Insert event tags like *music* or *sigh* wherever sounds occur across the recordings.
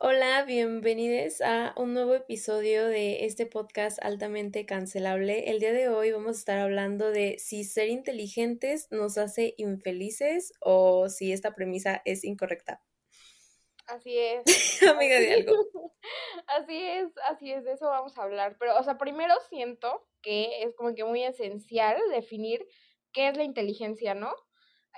Hola, bienvenidos a un nuevo episodio de este podcast altamente cancelable. El día de hoy vamos a estar hablando de si ser inteligentes nos hace infelices o si esta premisa es incorrecta. Así es. *laughs* Amiga de algo. *laughs* Así es, así es, de eso vamos a hablar. Pero, o sea, primero siento que es como que muy esencial definir qué es la inteligencia, ¿no?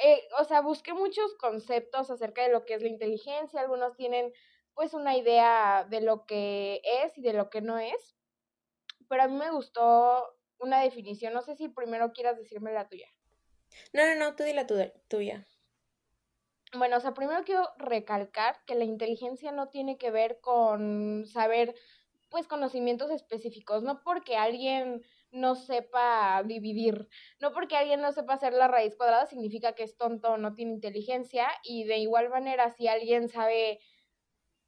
Eh, o sea, busqué muchos conceptos acerca de lo que es la inteligencia. Algunos tienen pues una idea de lo que es y de lo que no es. Pero a mí me gustó una definición. No sé si primero quieras decirme la tuya. No, no, no, tú di la tuya. Bueno, o sea, primero quiero recalcar que la inteligencia no tiene que ver con saber, pues, conocimientos específicos, no porque alguien no sepa dividir, no porque alguien no sepa hacer la raíz cuadrada significa que es tonto o no tiene inteligencia, y de igual manera, si alguien sabe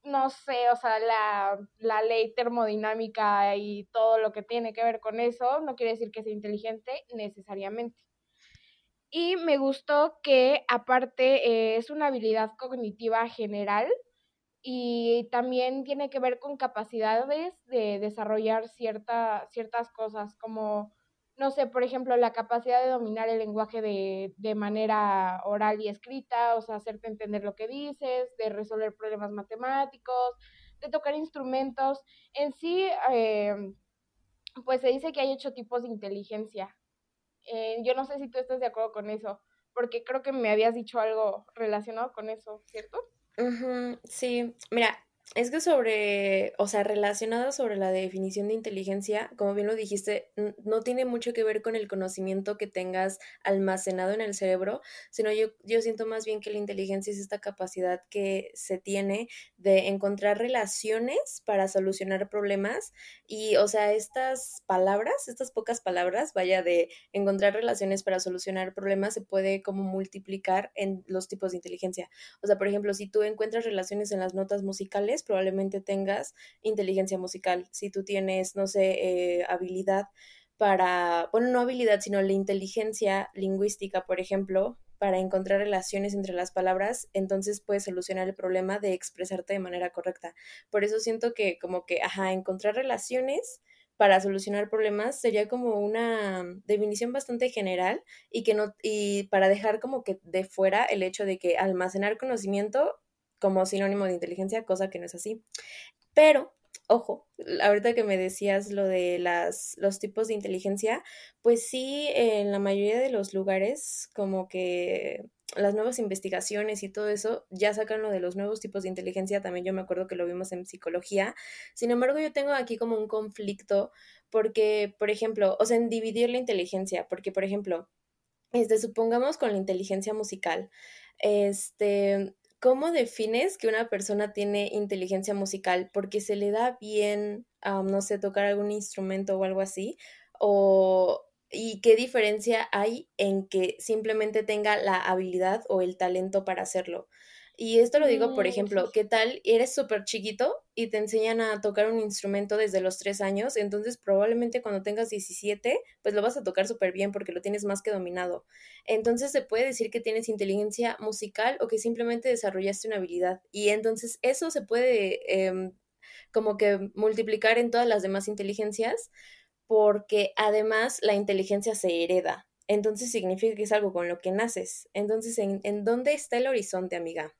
no sé, o sea, la, la, ley termodinámica y todo lo que tiene que ver con eso, no quiere decir que sea inteligente necesariamente. Y me gustó que aparte eh, es una habilidad cognitiva general y también tiene que ver con capacidades de desarrollar cierta, ciertas cosas como no sé, por ejemplo, la capacidad de dominar el lenguaje de, de, manera oral y escrita, o sea, hacerte entender lo que dices, de resolver problemas matemáticos, de tocar instrumentos. En sí, eh, pues se dice que hay ocho tipos de inteligencia. Eh, yo no sé si tú estás de acuerdo con eso, porque creo que me habías dicho algo relacionado con eso, ¿cierto? sí, mira, es que sobre, o sea, relacionado sobre la definición de inteligencia, como bien lo dijiste, no tiene mucho que ver con el conocimiento que tengas almacenado en el cerebro, sino yo, yo siento más bien que la inteligencia es esta capacidad que se tiene de encontrar relaciones para solucionar problemas y, o sea, estas palabras, estas pocas palabras, vaya, de encontrar relaciones para solucionar problemas, se puede como multiplicar en los tipos de inteligencia. O sea, por ejemplo, si tú encuentras relaciones en las notas musicales, probablemente tengas inteligencia musical. Si tú tienes, no sé, eh, habilidad para, bueno, no habilidad, sino la inteligencia lingüística, por ejemplo, para encontrar relaciones entre las palabras, entonces puedes solucionar el problema de expresarte de manera correcta. Por eso siento que como que, ajá, encontrar relaciones para solucionar problemas sería como una definición bastante general y que no y para dejar como que de fuera el hecho de que almacenar conocimiento como sinónimo de inteligencia, cosa que no es así. Pero, ojo, ahorita que me decías lo de las, los tipos de inteligencia, pues sí, en la mayoría de los lugares, como que las nuevas investigaciones y todo eso ya sacan lo de los nuevos tipos de inteligencia, también yo me acuerdo que lo vimos en psicología. Sin embargo, yo tengo aquí como un conflicto porque, por ejemplo, o sea, en dividir la inteligencia, porque, por ejemplo, este, supongamos con la inteligencia musical, este, ¿Cómo defines que una persona tiene inteligencia musical? ¿Porque se le da bien, no sé, tocar algún instrumento o algo así? ¿O, ¿Y qué diferencia hay en que simplemente tenga la habilidad o el talento para hacerlo? Y esto lo digo, por mm, ejemplo, ¿qué tal? Eres súper chiquito y te enseñan a tocar un instrumento desde los tres años, entonces probablemente cuando tengas 17, pues lo vas a tocar súper bien porque lo tienes más que dominado. Entonces se puede decir que tienes inteligencia musical o que simplemente desarrollaste una habilidad. Y entonces eso se puede em, como que multiplicar en todas las demás inteligencias porque además la inteligencia se hereda. Entonces significa que es algo con lo que naces. Entonces, ¿en, ¿en dónde está el horizonte, amiga?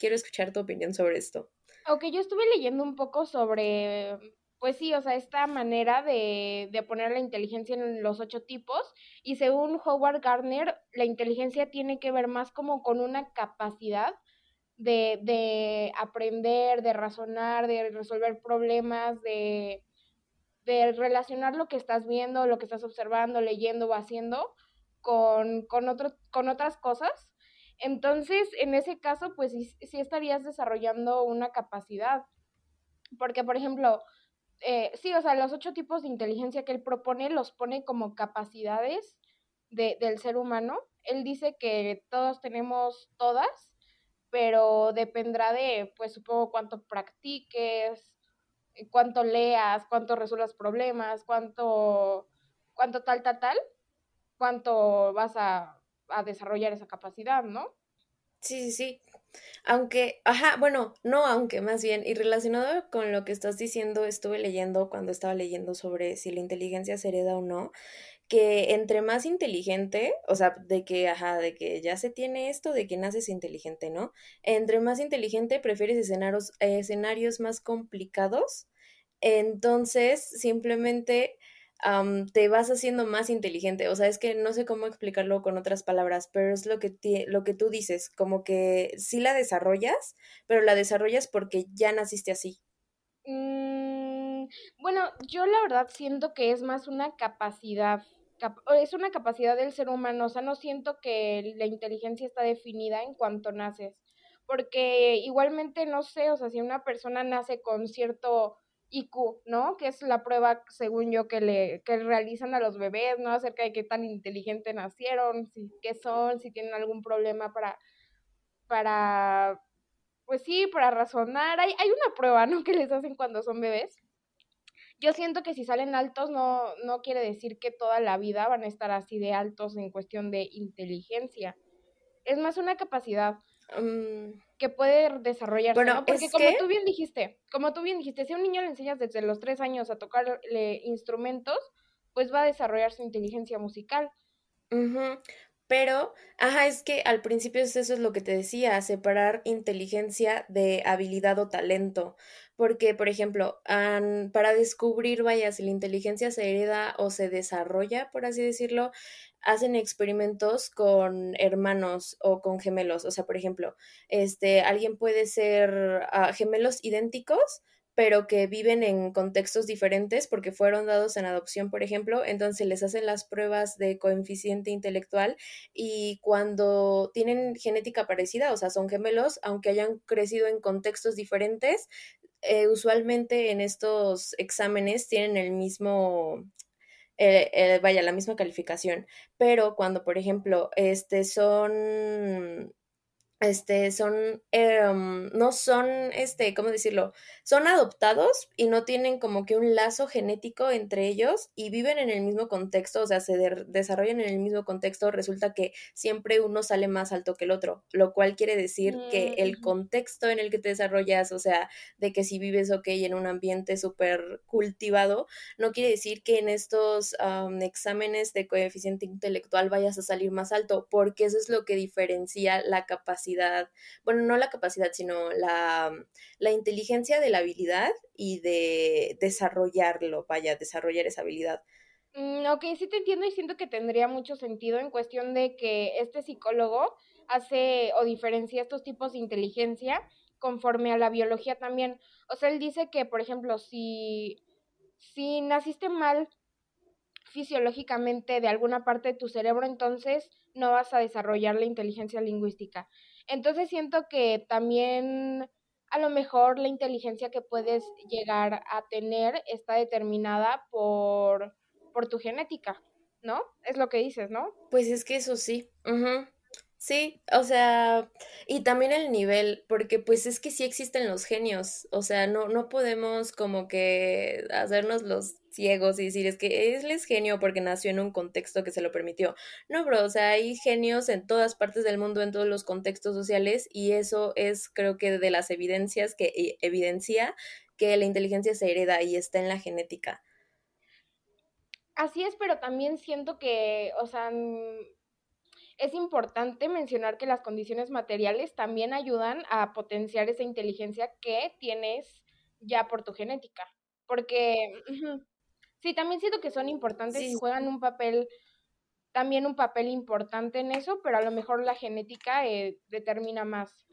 Quiero escuchar tu opinión sobre esto. Ok, yo estuve leyendo un poco sobre, pues sí, o sea, esta manera de, de poner la inteligencia en los ocho tipos y según Howard Gardner, la inteligencia tiene que ver más como con una capacidad de, de aprender, de razonar, de resolver problemas, de, de relacionar lo que estás viendo, lo que estás observando, leyendo o haciendo con, con, otro, con otras cosas entonces, en ese caso, pues sí, estarías desarrollando una capacidad. Porque, por ejemplo, eh, sí, o sea, los ocho tipos de inteligencia que él propone los pone como capacidades de, del ser humano. Él dice que todos tenemos todas, pero dependerá de, pues supongo, cuánto practiques, cuánto leas, cuánto resuelvas problemas, cuánto, cuánto tal, tal, tal, cuánto vas a a desarrollar esa capacidad, ¿no? Sí, sí, sí. Aunque, ajá, bueno, no aunque, más bien, y relacionado con lo que estás diciendo, estuve leyendo cuando estaba leyendo sobre si la inteligencia se hereda o no, que entre más inteligente, o sea, de que, ajá, de que ya se tiene esto, de que naces inteligente, ¿no? Entre más inteligente prefieres escenarios, escenarios más complicados, entonces simplemente te vas haciendo más inteligente. O sea, es que no sé cómo explicarlo con otras palabras, pero es lo que, lo que tú dices, como que sí la desarrollas, pero la desarrollas porque ya naciste así. Mm, bueno, yo la verdad siento que es más una capacidad, es una capacidad del ser humano, o sea, no siento que la inteligencia está definida en cuanto naces, porque igualmente no sé, o sea, si una persona nace con cierto IQ, ¿no? Que es la prueba, según yo, que le que realizan a los bebés, ¿no? Acerca de qué tan inteligente nacieron, si qué son, si tienen algún problema para, para, pues sí, para razonar. Hay, hay una prueba, ¿no? Que les hacen cuando son bebés. Yo siento que si salen altos no, no quiere decir que toda la vida van a estar así de altos en cuestión de inteligencia. Es más una capacidad. Mm, que puede desarrollarse, ¿no? Porque como tú bien dijiste, como tú bien dijiste, si a un niño le enseñas desde los tres años a tocarle instrumentos, pues va a desarrollar su inteligencia musical. Pero, ajá, es que al principio eso es lo que te decía, separar inteligencia de habilidad o talento. Porque, por ejemplo, para descubrir, vaya, si la inteligencia se hereda o se desarrolla, por así decirlo, hacen experimentos con hermanos o con gemelos. O sea, por ejemplo, este, alguien puede ser ah, gemelos idénticos, pero que viven en contextos diferentes porque fueron dados en adopción, por ejemplo, entonces les hacen las pruebas de coeficiente intelectual y cuando tienen genética parecida, o sea, son gemelos, aunque hayan crecido en contextos diferentes, eh, usualmente en estos exámenes tienen el mismo eh, eh, vaya, la misma calificación. Pero cuando, por ejemplo, este son este, son, em, no son, este, ¿cómo decirlo? Son adoptados y no tienen como que un lazo genético entre ellos y viven en el mismo contexto, o sea, se desarrollan en el mismo contexto, resulta que siempre uno sale más alto que el otro, lo cual quiere decir que el mm. contexto en el que te desarrollas, o sea, de que si vives, ok, en un ambiente súper cultivado, no quiere decir que en estos exámenes de coeficiente intelectual vayas a salir más alto, porque eso es lo que diferencia la capacidad bueno, no la capacidad, sino la, la inteligencia de la habilidad y de desarrollarlo, vaya, desarrollar esa habilidad. Mm, ok, sí te entiendo y siento que tendría mucho sentido en cuestión de que este psicólogo hace o diferencia estos tipos de inteligencia conforme a la biología también. O sea, él dice que, por ejemplo, si, si naciste mal fisiológicamente de alguna parte de tu cerebro, entonces no vas a desarrollar la inteligencia lingüística. Entonces siento que también a lo mejor la inteligencia que puedes llegar a tener está determinada por, por tu genética, ¿no? Es lo que dices, ¿no? Pues es que eso sí. Sí, o sea, y también el nivel, porque pues es que sí existen los genios, o sea, no, no podemos como que hacernos los ciegos y decir es que él es genio porque nació en un contexto que se lo permitió. No, bro, o sea, hay genios en todas partes del mundo, en todos los contextos sociales, y eso es creo que de las evidencias que e, evidencia que la inteligencia se hereda y está en la genética. Así es, pero también siento que, o sea, es importante mencionar que las condiciones materiales también ayudan a potenciar esa inteligencia que tienes ya por tu genética. Porque sí, también siento que son importantes y juegan un papel, también un papel importante en eso, pero a lo mejor la genética eh, determina más,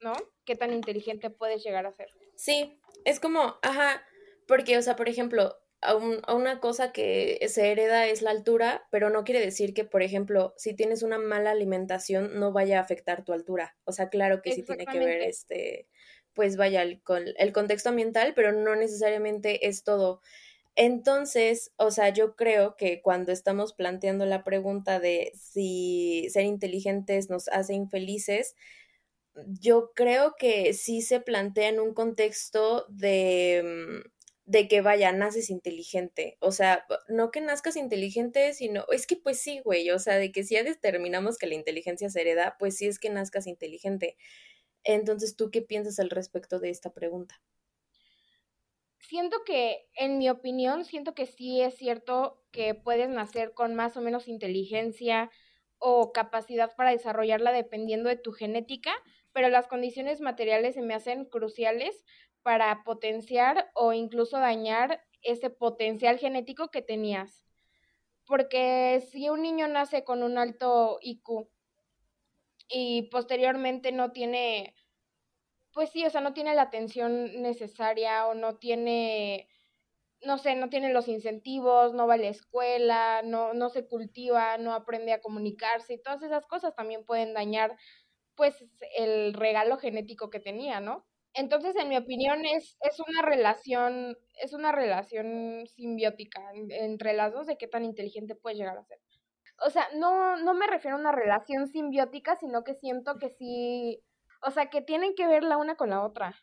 ¿no? Qué tan inteligente puedes llegar a ser. Sí, es como, ajá, porque, o sea, por ejemplo, a, una cosa que se hereda es la altura, pero no quiere decir que, por ejemplo, si tienes una mala alimentación no vaya a afectar tu altura. O sea, claro que sí tiene que ver este, pues vaya, el, el contexto ambiental, pero no necesariamente es todo. Entonces, o sea, yo creo que cuando estamos planteando la pregunta de si ser inteligentes nos hace infelices, yo creo que sí se plantea en un contexto de mm, de que vaya, naces inteligente. O sea, no que nazcas inteligente, sino, es que pues sí, güey, o sea, de que si ya determinamos que la inteligencia se hereda, pues sí es que nazcas inteligente. Entonces, ¿tú qué piensas al respecto de esta pregunta? Siento que, en mi opinión, siento que sí es cierto que puedes nacer con más o menos inteligencia o capacidad para desarrollarla dependiendo de tu genética, pero las condiciones materiales se me hacen cruciales para potenciar o incluso dañar ese potencial genético que tenías. Porque si un niño nace con un alto IQ y posteriormente no tiene, pues sí, o sea, no tiene la atención necesaria o no tiene, no sé, no tiene los incentivos, no va a la escuela, no, no se cultiva, no aprende a comunicarse y todas esas cosas también pueden dañar pues el regalo genético que tenía, ¿no? Entonces, en mi opinión, es, es una relación, es una relación simbiótica entre las dos de qué tan inteligente puede llegar a ser. O sea, no, no me refiero a una relación simbiótica, sino que siento que sí, o sea, que tienen que ver la una con la otra.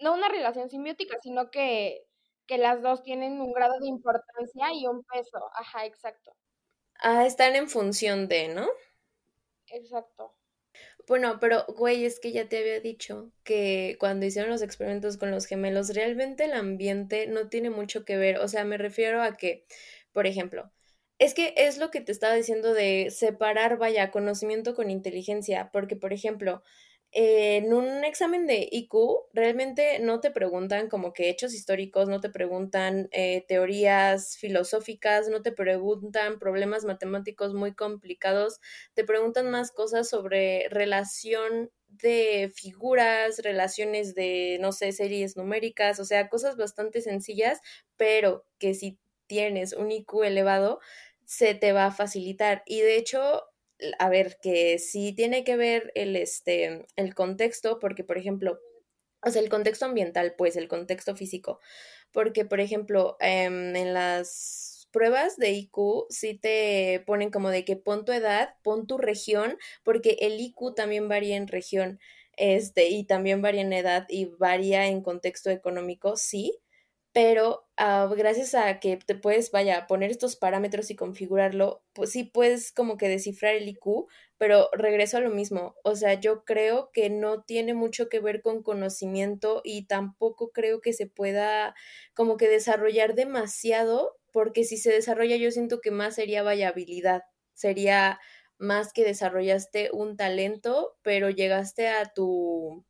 No una relación simbiótica, sino que, que las dos tienen un grado de importancia y un peso. Ajá, exacto. Ah, están en función de, ¿no? Exacto. Bueno, pero güey, es que ya te había dicho que cuando hicieron los experimentos con los gemelos, realmente el ambiente no tiene mucho que ver. O sea, me refiero a que, por ejemplo, es que es lo que te estaba diciendo de separar, vaya, conocimiento con inteligencia, porque, por ejemplo, en un examen de IQ realmente no te preguntan como que hechos históricos, no te preguntan eh, teorías filosóficas, no te preguntan problemas matemáticos muy complicados, te preguntan más cosas sobre relación de figuras, relaciones de, no sé, series numéricas, o sea, cosas bastante sencillas, pero que si tienes un IQ elevado, se te va a facilitar. Y de hecho, a ver, que sí tiene que ver el, este, el contexto, porque, por ejemplo, o sea, el contexto ambiental, pues, el contexto físico, porque, por ejemplo, em, en las pruebas de IQ sí te ponen como de que pon tu edad, pon tu región, porque el IQ también varía en región, este, y también varía en edad y varía en contexto económico, sí, pero ah, gracias a que te puedes, vaya, poner estos parámetros y configurarlo, pues sí puedes como que descifrar el IQ, pero regreso a lo mismo, o sea, yo creo que no tiene mucho que ver con conocimiento y tampoco creo que se pueda como que desarrollar demasiado, porque si se desarrolla yo siento que más sería vaya habilidad, sería más que desarrollaste un talento, pero llegaste a tu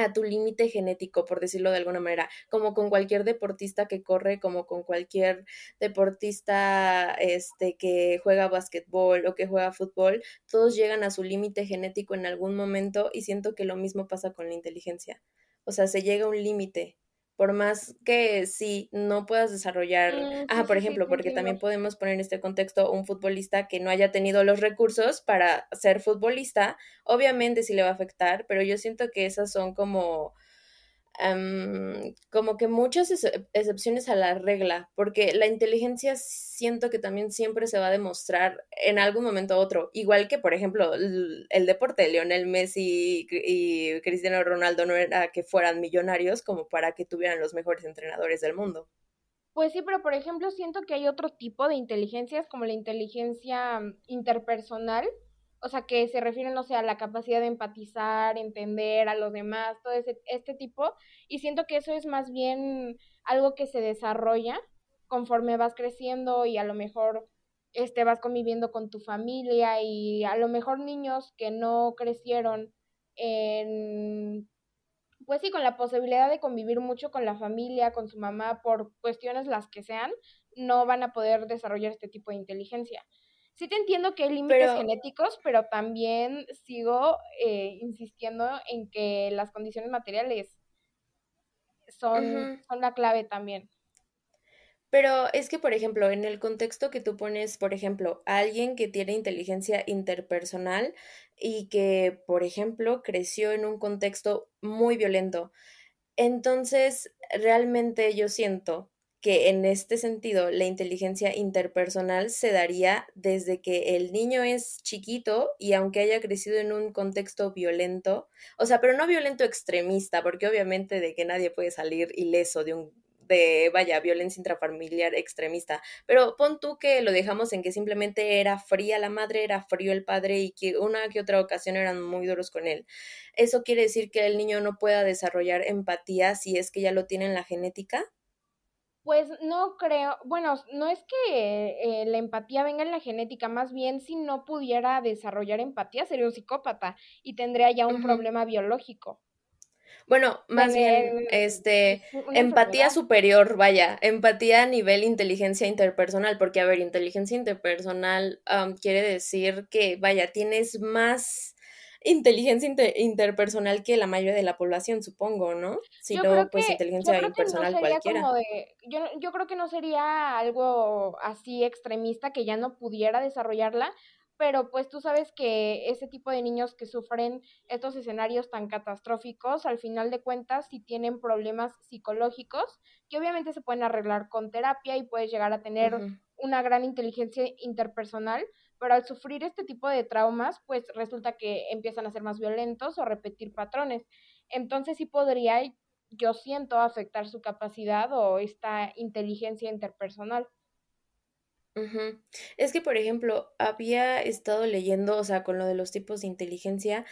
a tu límite genético, por decirlo de alguna manera, como con cualquier deportista que corre, como con cualquier deportista este que juega básquetbol o que juega fútbol, todos llegan a su límite genético en algún momento y siento que lo mismo pasa con la inteligencia. O sea, se llega a un límite por más que sí no puedas desarrollar, ah, por ejemplo, porque también podemos poner en este contexto un futbolista que no haya tenido los recursos para ser futbolista, obviamente sí le va a afectar, pero yo siento que esas son como como que muchas excepciones a la regla, porque la inteligencia siento que también siempre se va a demostrar en algún momento u otro, igual que por ejemplo el, deporte de Lionel Messi y Cristiano Ronaldo no era que fueran millonarios como para que tuvieran los mejores entrenadores del mundo. Pues sí, pero por ejemplo siento que hay otro tipo de inteligencias como la inteligencia interpersonal, o sea, que se refieren, no sé, a la capacidad de empatizar, entender a los demás, todo ese, este tipo, y siento que eso es más bien algo que se desarrolla conforme vas creciendo y a lo mejor este, vas conviviendo con tu familia y a lo mejor niños que no crecieron en, pues sí, con la posibilidad de convivir mucho con la familia, con su mamá, por cuestiones las que sean, no van a poder desarrollar este tipo de inteligencia sí te entiendo que hay límites genéticos, pero también sigo eh, insistiendo en que las condiciones materiales son, son la clave también. Pero es que, por ejemplo, en el contexto que tú pones, por ejemplo, alguien que tiene inteligencia interpersonal y que, por ejemplo, creció en un contexto muy violento, entonces realmente yo siento que en este sentido la inteligencia interpersonal se daría desde que el niño es chiquito y aunque haya crecido en un contexto violento, o sea, pero no violento extremista, porque obviamente de que nadie puede salir ileso de un de, vaya, violencia intrafamiliar extremista. Pero pon tú que lo dejamos en que simplemente era fría la madre, era frío el padre y que una que otra ocasión eran muy duros con él. ¿Eso quiere decir que el niño no pueda desarrollar empatía si es que ya lo tiene en la genética? Pues no creo, bueno, no es que eh, la empatía venga en la genética, más bien si no pudiera desarrollar empatía sería un psicópata y tendría ya un problema biológico. Bueno, más bien, este, empatía superior, vaya, empatía a nivel inteligencia interpersonal, porque a ver, inteligencia interpersonal quiere decir que, vaya, tienes más inteligencia interpersonal que la mayoría de la población, supongo, ¿no? Si no, pues inteligencia impersonal cualquiera. yo, yo creo que no sería algo así extremista que ya no pudiera desarrollarla, pero pues tú sabes que ese tipo de niños que sufren estos escenarios tan catastróficos, al final de cuentas, si tienen problemas psicológicos, que obviamente se pueden arreglar con terapia y puedes llegar a tener una gran inteligencia interpersonal, pero al sufrir este tipo de traumas, pues resulta que empiezan a ser más violentos o repetir patrones. Entonces sí podría, yo siento, afectar su capacidad o esta inteligencia interpersonal. Es que, por ejemplo, había estado leyendo, o sea, con lo de los tipos de inteligencia,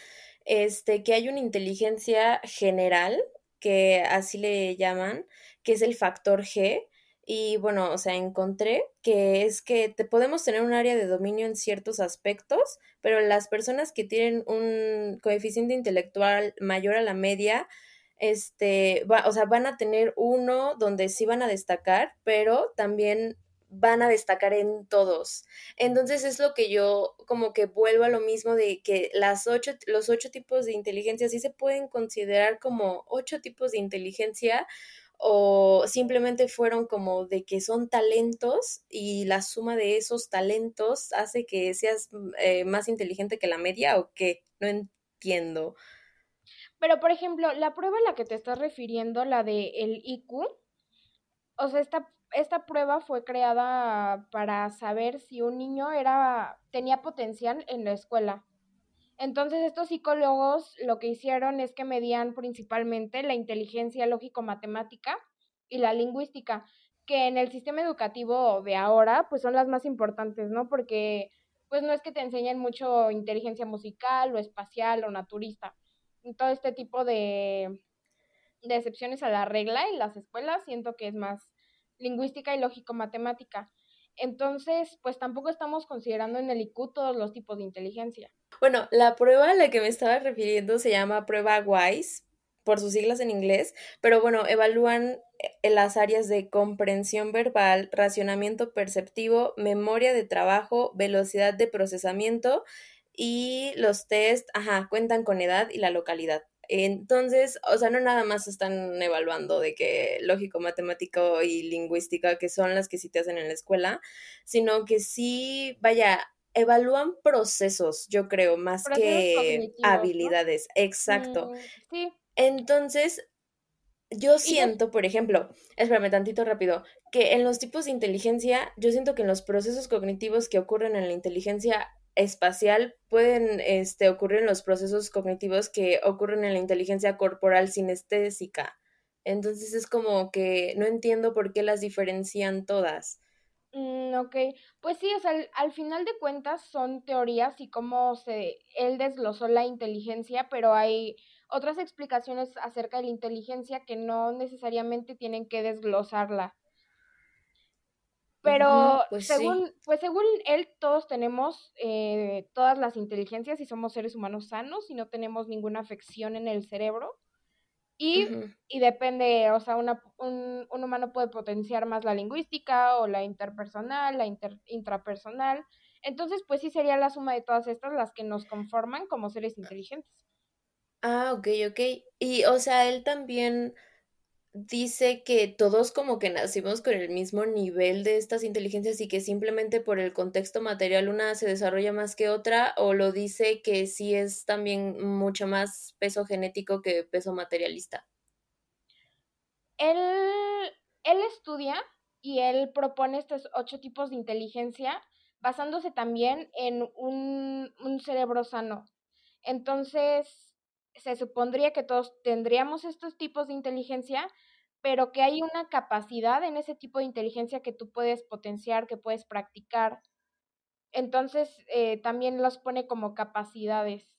este, que hay una inteligencia general, que así le llaman, que es el factor G, y bueno, o sea, encontré que es que te podemos tener un área de dominio en ciertos aspectos, pero las personas que tienen un coeficiente intelectual mayor a la media, este, o sea, van a tener uno donde sí van a destacar, pero también van a destacar en todos. Entonces es lo que yo como que vuelvo a lo mismo de que las ocho, los ocho tipos de inteligencia sí se pueden considerar como ocho tipos de inteligencia o simplemente fueron como de que son talentos y la suma de esos talentos hace que seas mm, eh, más inteligente que la media o qué, no entiendo. Pero por ejemplo, la prueba a la que te estás refiriendo, la de el IQ, o sea, esta, esta prueba fue creada para saber si un niño era tenía potencial en la escuela. Entonces estos psicólogos lo que hicieron es que medían principalmente la inteligencia lógico-matemática y la lingüística, que en el sistema educativo de ahora pues son las más importantes, ¿no? Porque pues no es que te enseñen mucho inteligencia musical o espacial o naturista. Todo este tipo de, de excepciones a la regla en las escuelas siento que es más lingüística y lógico-matemática. Entonces, pues tampoco estamos considerando en el IQ todos los tipos de inteligencia. Bueno, la prueba a la que me estaba refiriendo se llama prueba WISE, por sus siglas en inglés, pero bueno, evalúan eh, las áreas de comprensión verbal, racionamiento perceptivo, memoria de trabajo, velocidad de procesamiento y los test, ajá, cuentan con edad y la localidad. Entonces, o sea, no nada más están evaluando de que lógico, matemático y lingüística, que son las que sí te hacen en la escuela, sino que sí, vaya, evalúan procesos, yo creo, más que habilidades. Exacto. Mm, sí. Entonces, yo siento, por ejemplo, espérame tantito rápido, que en los tipos de inteligencia, yo siento que en los procesos cognitivos que ocurren en la inteligencia espacial pueden este, ocurrir en los procesos cognitivos que ocurren en la inteligencia corporal sinestésica. Entonces es como que no entiendo por qué las diferencian todas. Mm, ok, pues sí, o sea, al, final de cuentas son teorías y cómo se, él desglosó la inteligencia, pero hay otras explicaciones acerca de la inteligencia que no necesariamente tienen que desglosarla. Pero pues según, pues según él, todos tenemos eh, todas las inteligencias y somos seres humanos sanos y no tenemos ninguna afección en el cerebro. Y, y depende, o sea, una, un, un, humano puede potenciar más la lingüística o la interpersonal, la intrapersonal. Entonces, pues sí sería la suma de todas estas las que nos conforman como seres inteligentes. Ah, ok, ok. Y, o sea, él también dice que todos como que nacimos con el mismo nivel de estas inteligencias y que simplemente por el contexto material una se desarrolla más que otra o lo dice que sí es también mucho más peso genético que peso materialista. Él, él estudia y él propone estos ocho tipos de inteligencia basándose también en un, un cerebro sano. Entonces, se supondría que todos tendríamos estos tipos de inteligencia, pero que hay una capacidad en ese tipo de inteligencia que tú puedes potenciar, que puedes practicar. Entonces, eh, también los pone como capacidades.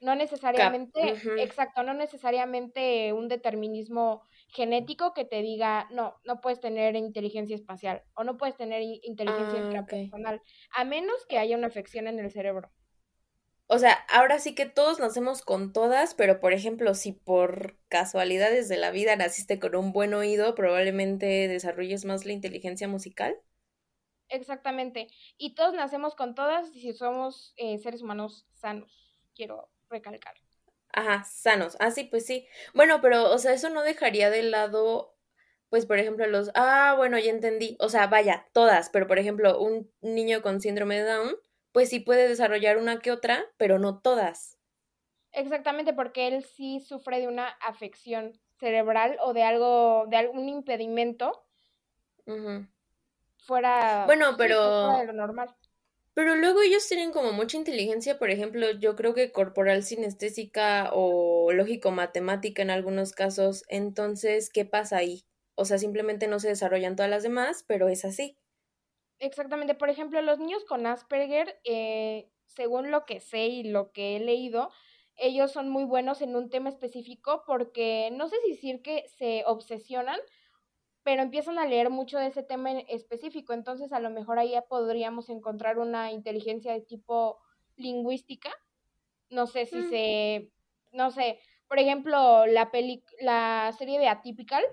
No necesariamente, exacto, no necesariamente un determinismo genético que te diga, no, no puedes tener inteligencia espacial o no puedes tener inteligencia ah, intrapersonal, a menos que haya una afección en el cerebro. O sea, ahora sí que todos nacemos con todas, pero por ejemplo, si por casualidades de la vida naciste con un buen oído, probablemente desarrolles más la inteligencia musical. Exactamente. Y todos nacemos con todas si somos eh, seres humanos sanos, quiero recalcar. Ajá, sanos. Ah, sí, pues sí. Bueno, pero, o sea, eso no dejaría de lado, pues, por ejemplo, los... Ah, bueno, ya entendí. O sea, vaya, todas, pero, por ejemplo, un niño con síndrome de Down pues sí puede desarrollar una que otra, pero no todas. Exactamente, porque él sí sufre de una afección cerebral o de algo, de algún impedimento fuera, bueno, pero, de lo normal. Pero luego ellos tienen como mucha inteligencia, por ejemplo, yo creo que corporal sinestésica o lógico-matemática en algunos casos. Entonces, ¿qué pasa ahí? O sea, simplemente no se desarrollan todas las demás, pero es así. Exactamente, por ejemplo, los niños con Asperger, eh, según lo que sé y lo que he leído, ellos son muy buenos en un tema específico porque no sé si decir que se obsesionan, pero empiezan a leer mucho de ese tema en específico. Entonces, a lo mejor ahí ya podríamos encontrar una inteligencia de tipo lingüística. No sé si mm. se, no sé, por ejemplo, la peli, la serie de Atypical,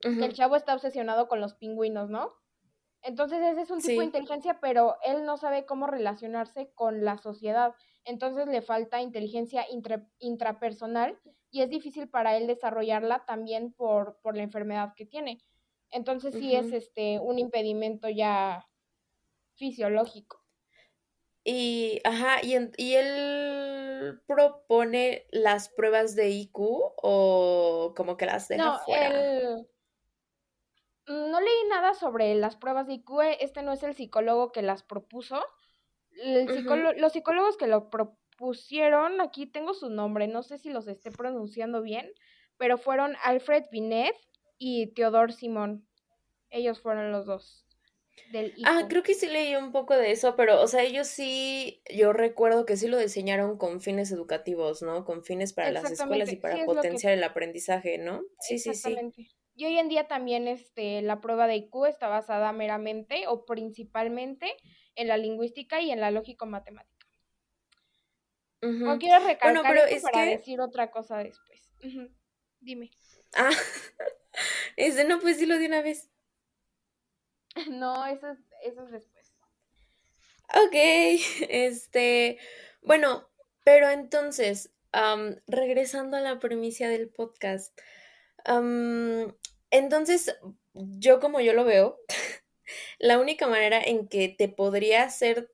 que el chavo está obsesionado con los pingüinos, ¿no? Entonces ese es un tipo de inteligencia, pero él no sabe cómo relacionarse con la sociedad. Entonces le falta inteligencia intrapersonal y es difícil para él desarrollarla también por, por la enfermedad que tiene. Entonces sí es este un impedimento ya fisiológico. Y, ajá, y, y él propone las pruebas de IQ o como que las deja no, fuera. No leí nada sobre las pruebas de IQ, este no es el psicólogo que las propuso. Los psicólogos que lo propusieron, aquí tengo su nombre, no sé si los esté pronunciando bien, pero fueron Alfred Binet y Theodore Simon. Ellos fueron los dos. Del Ah, creo que sí leí un poco de eso, pero, o sea, ellos sí, yo recuerdo que sí lo diseñaron con fines educativos, ¿no? Con fines para las escuelas y para potenciar el aprendizaje, ¿no? Sí, sí, sí. Y hoy en día también este, la prueba de IQ está basada meramente o principalmente en la lingüística y en la lógico-matemática. No quiero recalcar esto para decir otra cosa después. Dime. Ah, *laughs* ese no, pues dilo de una vez. *laughs* No, eso es, eso es después. Ok, *laughs* este, bueno, pero entonces, regresando a la premisa del podcast, entonces, yo como yo lo veo, *laughs* la única manera en que te podría hacer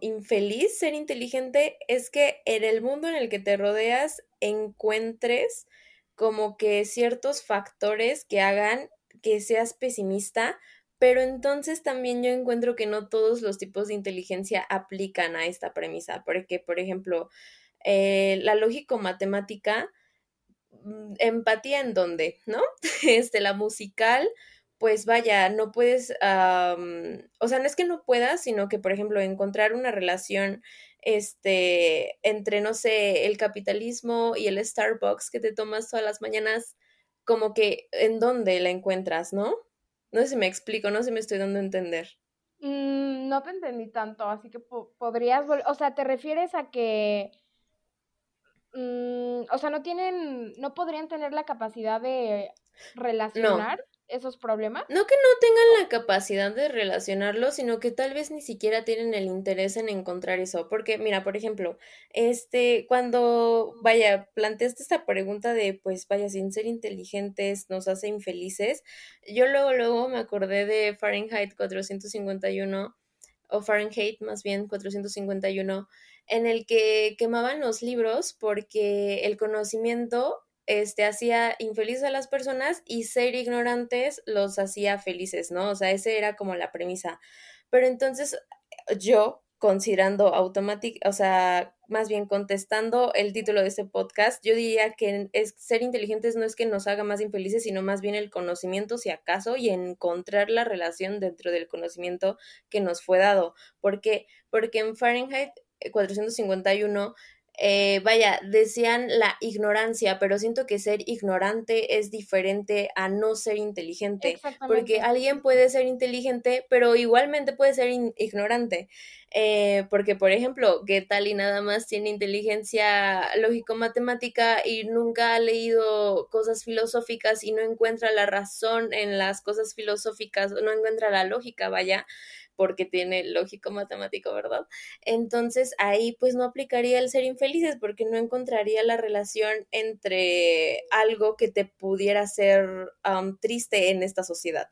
infeliz ser inteligente es que en el mundo en el que te rodeas encuentres como que ciertos factores que hagan que seas pesimista, pero entonces también yo encuentro que no todos los tipos de inteligencia aplican a esta premisa, porque, por ejemplo, eh, la lógico-matemática empatía en dónde, ¿no? *laughs* Este, la musical, pues vaya, no puedes, o sea, no es que no puedas, sino que, por ejemplo, encontrar una relación, este, entre, no sé, el capitalismo y el Starbucks que te tomas todas las mañanas, como que, ¿en dónde la encuentras, no? No sé si me explico, no sé si me estoy dando a entender. Mm, no te entendí tanto, así que podrías, o sea, ¿te refieres a que Mm, o sea, no tienen, no podrían tener la capacidad de relacionar esos problemas. No que no tengan la capacidad de relacionarlo, sino que tal vez ni siquiera tienen el interés en encontrar eso. Porque, mira, por ejemplo, este, cuando, vaya, planteaste esta pregunta de, pues, vaya, sin ser inteligentes nos hace infelices, yo luego, luego me acordé de Fahrenheit 451, o Fahrenheit más bien 451, en el que quemaban los libros porque el conocimiento este, hacía infelices a las personas y ser ignorantes los hacía felices, ¿no? O sea, esa era como la premisa. Pero entonces yo, considerando automática, o sea, más bien contestando el título de este podcast, yo diría que es, ser inteligentes no es que nos haga más infelices, sino más bien el conocimiento, si acaso, y encontrar la relación dentro del conocimiento que nos fue dado. ¿Por qué? Porque en Fahrenheit 451 eh, vaya, decían la ignorancia, pero siento que ser ignorante es diferente a no ser inteligente, porque alguien puede ser inteligente, pero igualmente puede ser ignorante. Eh, porque, por ejemplo, ¿qué tal y nada más tiene inteligencia lógico-matemática y nunca ha leído cosas filosóficas y no encuentra la razón en las cosas filosóficas, no encuentra la lógica, vaya? Porque tiene lógico matemático, ¿verdad? Entonces ahí pues no aplicaría el ser infelices porque no encontraría la relación entre algo que te pudiera hacer triste en esta sociedad.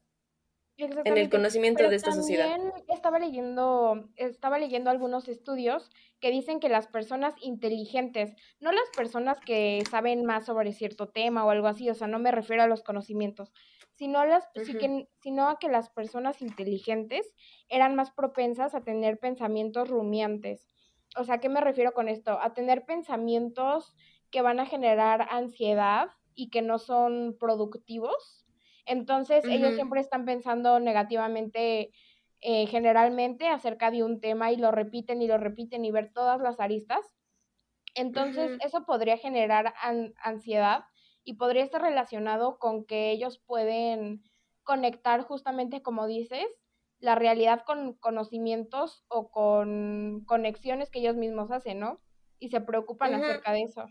En el conocimiento de esta sociedad. Estaba leyendo, estaba leyendo algunos estudios que dicen que las personas inteligentes, no las personas que saben más sobre cierto tema o algo así, o sea, no me refiero a los conocimientos, sino a, las, que, sino a que las personas inteligentes eran más propensas a tener pensamientos rumiantes. O sea, ¿qué me refiero con esto? A tener pensamientos que van a generar ansiedad y que no son productivos. Entonces, ellos siempre están pensando negativamente eh, generalmente acerca de un tema y lo repiten y lo repiten y ver todas las aristas. Entonces, eso podría generar ansiedad y podría estar relacionado con que ellos pueden conectar justamente como dices la realidad con conocimientos o con conexiones que ellos mismos hacen, ¿no? Y se preocupan acerca de eso.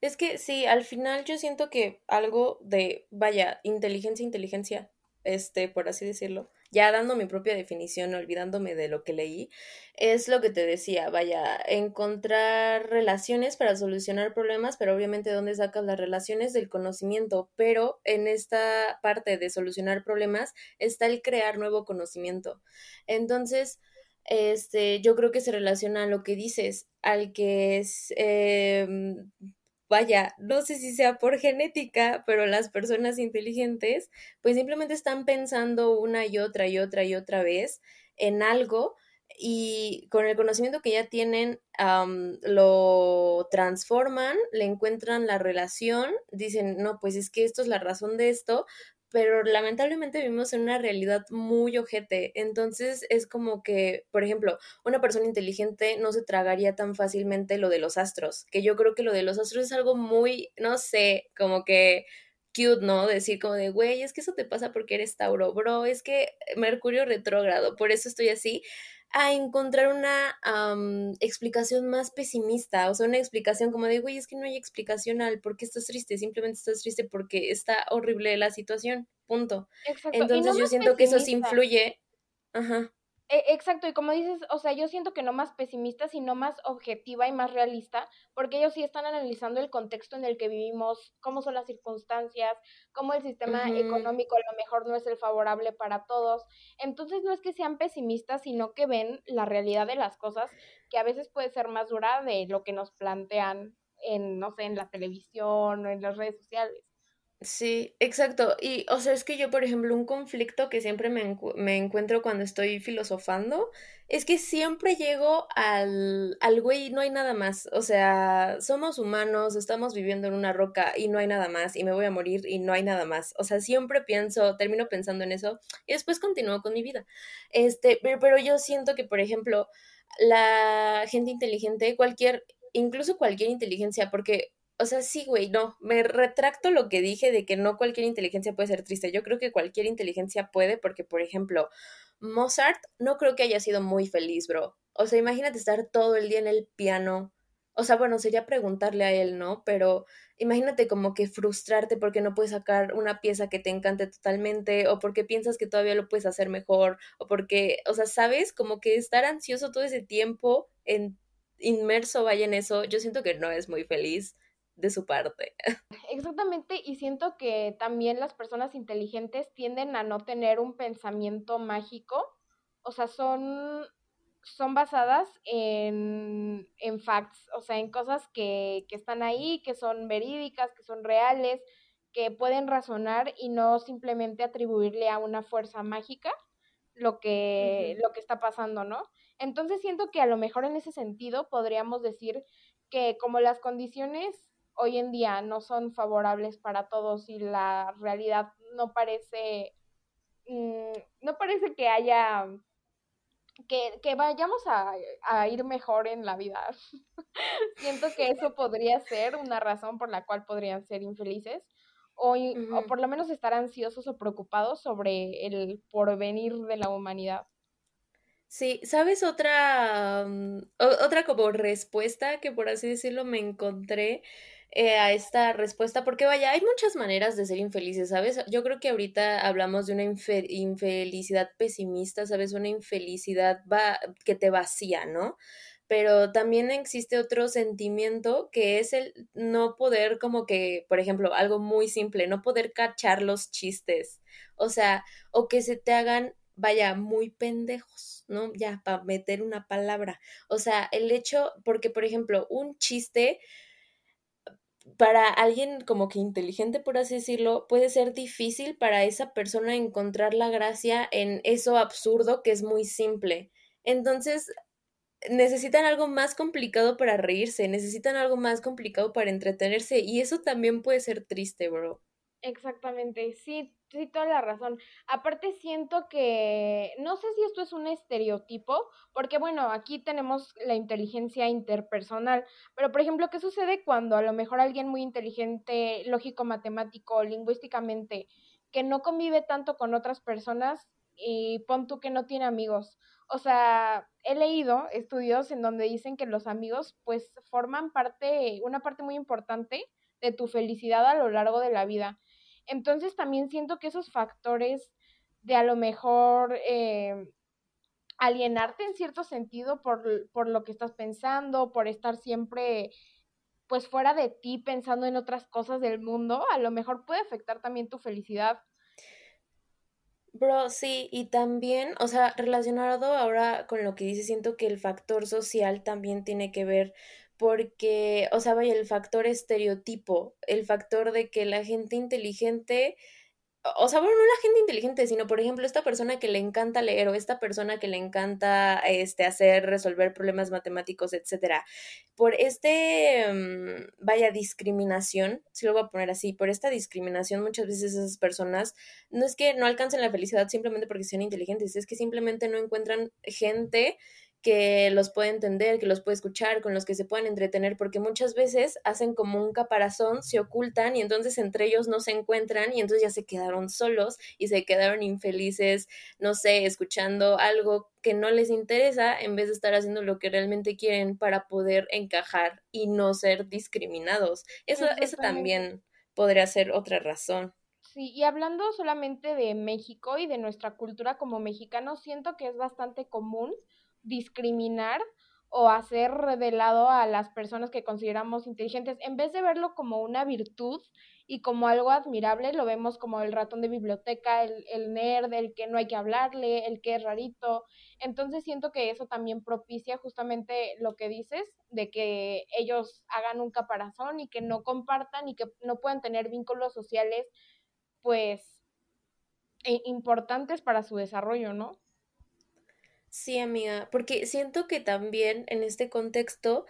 Es que sí, al final yo siento que algo de, vaya, inteligencia, inteligencia, este, por así decirlo, ya dando mi propia definición, olvidándome de lo que leí, es lo que te decía, vaya, encontrar relaciones para solucionar problemas, pero obviamente dónde sacas las relaciones del conocimiento, pero en esta parte de solucionar problemas está el crear nuevo conocimiento. Entonces, este, yo creo que se relaciona a lo que dices, al que es eh, vaya, no sé si sea por genética, pero las personas inteligentes pues simplemente están pensando una y otra y otra y otra vez en algo y con el conocimiento que ya tienen lo transforman, le encuentran la relación, dicen, no, pues es que esto es la razón de esto, pero lamentablemente vivimos en una realidad muy ojete. Entonces es como que, por ejemplo, una persona inteligente no se tragaría tan fácilmente lo de los astros, que yo creo que lo de los astros es algo muy, no sé, como que cute, ¿no? Decir como de, güey, es que eso te pasa porque eres Tauro, bro, es que Mercurio retrógrado, por eso estoy así a encontrar una explicación más pesimista, o sea, una explicación como de, güey, es que no hay explicación al por qué estás triste, simplemente estás triste porque está horrible la situación, punto. Entonces yo siento que eso sí influye. Ajá. E, exacto, y como dices, o sea, yo siento que no más pesimista, sino más objetiva y más realista, porque ellos sí están analizando el contexto en el que vivimos, cómo son las circunstancias, cómo el sistema económico a lo mejor no es el favorable para todos. Entonces no es que sean pesimistas, sino que ven la realidad de las cosas, que a veces puede ser más dura de lo que nos plantean en, no sé, en la televisión o en las redes sociales. Sí, exacto. Y, o sea, es que yo, por ejemplo, un conflicto que siempre me, me encuentro cuando estoy filosofando es que siempre llego al, al güey, no hay nada más. O sea, somos humanos, estamos viviendo en una roca y no hay nada más, y me voy a morir y no hay nada más. O sea, siempre pienso, termino pensando en eso y después continúo con mi vida. Este, pero, pero yo siento que, por ejemplo, la gente inteligente, cualquier, incluso cualquier inteligencia, porque o sea, sí, güey, no, me retracto lo que dije de que no cualquier inteligencia puede ser triste. Yo creo que cualquier inteligencia puede porque, por ejemplo, Mozart no creo que haya sido muy feliz, bro. O sea, imagínate estar todo el día en el piano. O sea, bueno, sería preguntarle a él, ¿no? Pero imagínate como que frustrarte porque no puedes sacar una pieza que te encante totalmente o porque piensas que todavía lo puedes hacer mejor o porque, o sea, sabes, como que estar ansioso todo ese tiempo en inmerso vaya en eso, yo siento que no es muy feliz de su parte. *laughs* Exactamente, y siento que también las personas inteligentes tienden a no tener un pensamiento mágico, o sea, son, son basadas en, en facts, o sea, en cosas que, que están ahí, que son verídicas, que son reales, que pueden razonar y no simplemente atribuirle a una fuerza mágica lo que, lo que está pasando, ¿no? Entonces siento que a lo mejor en ese sentido podríamos decir que como las condiciones hoy en día no son favorables para todos y la realidad no parece, mm, no parece que haya, que, que vayamos a, a, ir mejor en la vida. *laughs* Siento que eso podría ser una razón por la cual podrían ser infelices. O, o por lo menos estar ansiosos o preocupados sobre el porvenir de la humanidad. Sí, ¿sabes otra, mm, otra como respuesta que por así decirlo me encontré eh, a esta respuesta? Porque vaya, hay muchas maneras de ser infelices, ¿sabes? Yo creo que ahorita hablamos de una infelicidad pesimista, ¿sabes? Una infelicidad que te vacía, ¿no? Pero también existe otro sentimiento que es el no poder como que, por ejemplo, algo muy simple, no poder cachar los chistes, o sea, o que se te hagan vaya, muy pendejos, ¿no? Ya, para meter una palabra. O sea, el hecho, porque, por ejemplo, un chiste para alguien como que inteligente, por así decirlo, puede ser difícil para esa persona encontrar la gracia en eso absurdo que es muy simple. Entonces, necesitan algo más complicado para reírse, necesitan algo más complicado para entretenerse y eso también puede ser triste, bro. Exactamente, sí, sí, toda la razón. Aparte siento que, no sé si esto es un estereotipo, porque bueno, aquí tenemos la inteligencia interpersonal, pero por ejemplo, ¿qué sucede cuando a lo mejor alguien muy inteligente, lógico, matemático, lingüísticamente, que no convive tanto con otras personas y pon tú que no tiene amigos? O sea, he leído estudios en donde dicen que los amigos pues forman parte, una parte muy importante de tu felicidad a lo largo de la vida. Entonces también siento que esos factores de a lo mejor eh, alienarte en cierto sentido por, por lo que estás pensando, por estar siempre pues fuera de ti pensando en otras cosas del mundo, a lo mejor puede afectar también tu felicidad. Bro, sí, y también, o sea, relacionado ahora con lo que dice, siento que el factor social también tiene que ver porque, o sea, vaya, el factor estereotipo, el factor de que la gente inteligente, o sea, bueno, no la gente inteligente, sino, por ejemplo, esta persona que le encanta leer o esta persona que le encanta este, hacer, resolver problemas matemáticos, etcétera. Por este, mm, vaya, discriminación, si lo voy a poner así, por esta discriminación, muchas veces esas personas no es que no alcancen la felicidad simplemente porque sean inteligentes, es que simplemente no encuentran gente que los puede entender, que los puede escuchar, con los que se puedan entretener, porque muchas veces hacen como un caparazón, se ocultan y entonces entre ellos no se encuentran y entonces ya se quedaron solos y se quedaron infelices, no sé, escuchando algo que no les interesa en vez de estar haciendo lo que realmente quieren para poder encajar y no ser discriminados. Eso, eso también podría ser otra razón. Sí, y hablando solamente de México y de nuestra cultura como mexicanos, siento que es bastante común discriminar o hacer de lado a las personas que consideramos inteligentes. En vez de verlo como una virtud y como algo admirable, lo vemos como el ratón de biblioteca, el, el nerd, el que no hay que hablarle, el que es rarito. Entonces siento que eso también propicia justamente lo que dices, de que ellos hagan un caparazón y que no compartan y que no puedan tener vínculos sociales, pues, importantes para su desarrollo, ¿no? Sí, amiga, porque siento que también en este contexto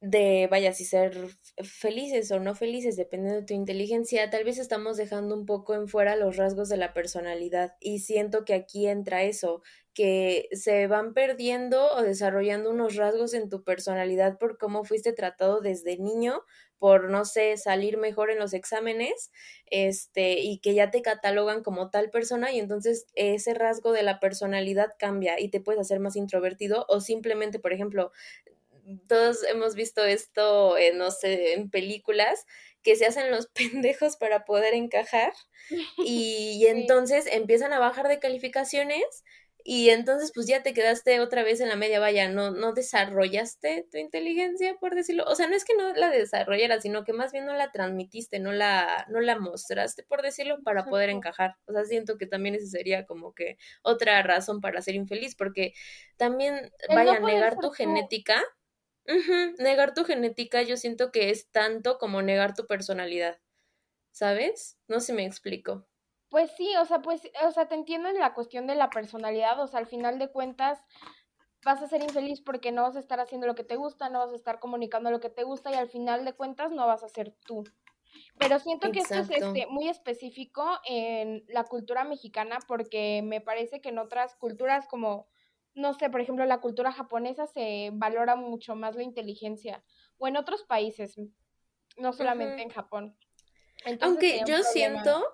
de, vaya, si ser felices o no felices, dependiendo de tu inteligencia, tal vez estamos dejando un poco en fuera los rasgos de la personalidad y siento que aquí entra eso, que se van perdiendo o desarrollando unos rasgos en tu personalidad por cómo fuiste tratado desde niño, por, no sé, salir mejor en los exámenes, este, y que ya te catalogan como tal persona y entonces ese rasgo de la personalidad cambia y te puedes hacer más introvertido o simplemente, por ejemplo, todos hemos visto esto, no sé, en películas, que se hacen los *laughs* pendejos para poder encajar *laughs* y, entonces empiezan a bajar de calificaciones y entonces pues ya te quedaste otra vez en la media vaya, no, no desarrollaste tu inteligencia, por decirlo, o sea, no es que no la desarrollaras, sino que más bien no la transmitiste, no la, no la mostraste, por decirlo, para poder encajar. O sea, siento que también esa sería como que otra razón para ser infeliz, porque también, vaya, a negar tu genética Negar tu genética yo siento que es tanto como negar tu personalidad. ¿Sabes? No sé si me explico. Pues sí, o sea, pues, o sea, te entiendo en la cuestión de la personalidad, o sea, al final de cuentas vas a ser infeliz porque no vas a estar haciendo lo que te gusta, no vas a estar comunicando lo que te gusta y al final de cuentas no vas a ser tú. Pero siento que esto es este, muy específico en la cultura mexicana porque me parece que en otras culturas como, no sé, por ejemplo, la cultura japonesa se valora mucho más la inteligencia o en otros países, no solamente en Japón. Aunque yo siento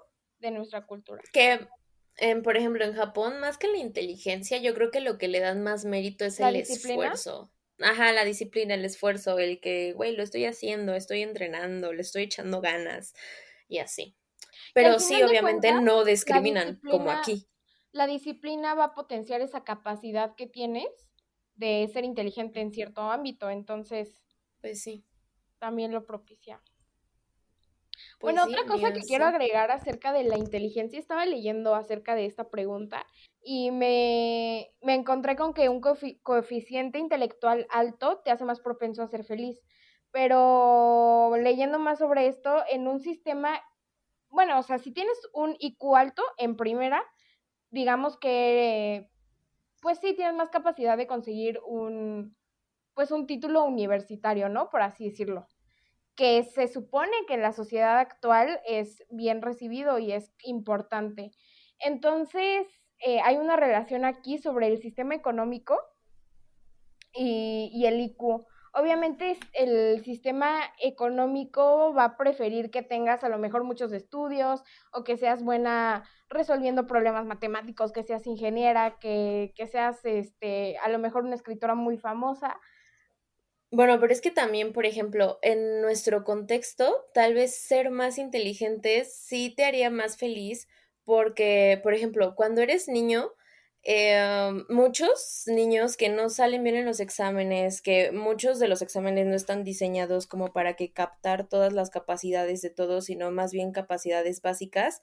de nuestra cultura. Que, por ejemplo, en Japón, más que la inteligencia, yo creo que lo que le dan más mérito es el esfuerzo. Ajá, la disciplina, el esfuerzo, el que, güey, lo estoy haciendo, estoy entrenando, le estoy echando ganas y así. Pero sí, obviamente no discriminan como aquí. La disciplina va a potenciar esa capacidad que tienes de ser inteligente en cierto ámbito, entonces. Pues sí. También lo propicia. Pues bueno, otra cosa que quiero agregar acerca de la inteligencia, estaba leyendo acerca de esta pregunta y me, encontré con que un coeficiente intelectual alto te hace más propenso a ser feliz. Pero leyendo más sobre esto, en un sistema, bueno, o sea, si tienes un IQ alto en primera, digamos que, pues sí, tienes más capacidad de conseguir un, pues un título universitario, ¿no? Por así decirlo que se supone que en la sociedad actual es bien recibido y es importante. Entonces, eh, hay una relación aquí sobre el sistema económico y, el IQ. Obviamente el sistema económico va a preferir que tengas a lo mejor muchos estudios o que seas buena resolviendo problemas matemáticos, que seas ingeniera, que, que seas este, a lo mejor una escritora muy famosa, bueno, pero es que también, por ejemplo, en nuestro contexto, tal vez ser más inteligentes sí te haría más feliz porque, por ejemplo, cuando eres niño, eh, muchos niños que no salen bien en los exámenes, que muchos de los exámenes no están diseñados como para que captar todas las capacidades de todos, sino más bien capacidades básicas,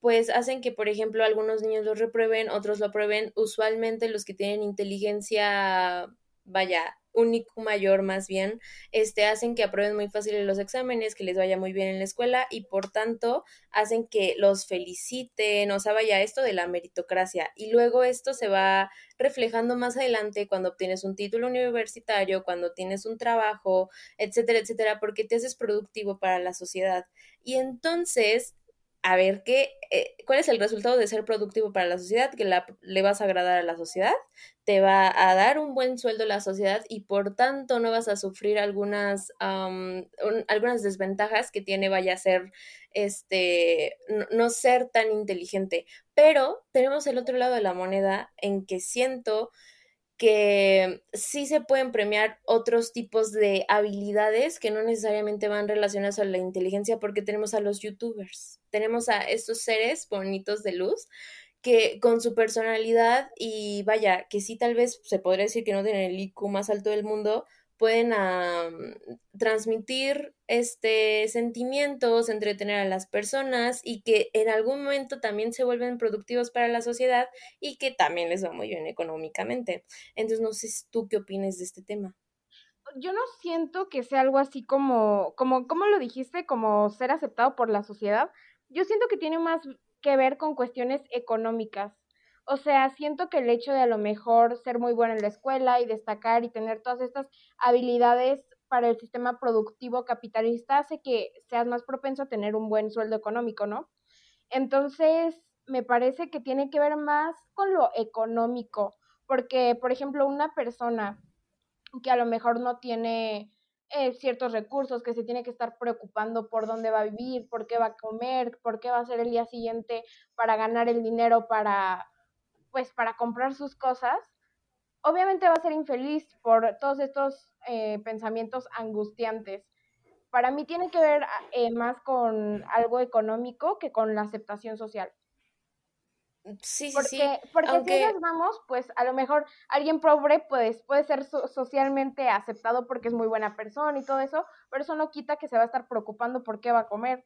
pues hacen que, por ejemplo, algunos niños los reprueben, otros lo aprueben. Usualmente los que tienen inteligencia, vaya, único mayor más bien, este, hacen que aprueben muy fácil los exámenes, que les vaya muy bien en la escuela y por tanto hacen que los feliciten, o sea, vaya esto de la meritocracia. Y luego esto se va reflejando más adelante cuando obtienes un título universitario, cuando tienes un trabajo, etcétera, etcétera, porque te haces productivo para la sociedad. Y entonces a ver qué, eh, cuál es el resultado de ser productivo para la sociedad, que le vas a agradar a la sociedad, te va a dar un buen sueldo a la sociedad y por tanto no vas a sufrir algunas, algunas desventajas que tiene vaya a ser este no, ser tan inteligente. Pero tenemos el otro lado de la moneda en que siento que sí se pueden premiar otros tipos de habilidades que no necesariamente van relacionadas a la inteligencia porque tenemos a los youtubers, tenemos a estos seres bonitos de luz que con su personalidad y vaya, que sí tal vez se podría decir que no tienen el IQ más alto del mundo, pueden transmitir este sentimientos, entretener a las personas y que en algún momento también se vuelven productivos para la sociedad y que también les va muy bien económicamente. Entonces, no sé tú qué opinas de este tema. Yo no siento que sea algo así como, como, como lo dijiste, como ser aceptado por la sociedad. Yo siento que tiene más que ver con cuestiones económicas. O sea, siento que el hecho de a lo mejor ser muy bueno en la escuela y destacar y tener todas estas habilidades para el sistema productivo capitalista hace que seas más propenso a tener un buen sueldo económico, ¿no? Entonces, me parece que tiene que ver más con lo económico, porque, por ejemplo, una persona que a lo mejor no tiene eh, ciertos recursos, que se tiene que estar preocupando por dónde va a vivir, por qué va a comer, por qué va a hacer el día siguiente para ganar el dinero para pues para comprar sus cosas, obviamente va a ser infeliz por todos estos eh, pensamientos angustiantes. Para mí tiene que ver eh, más con algo económico que con la aceptación social. Sí, porque, sí, Porque si nos vamos, pues a lo mejor alguien pobre pues, puede ser socialmente aceptado porque es muy buena persona y todo eso, pero eso no quita que se va a estar preocupando por qué va a comer.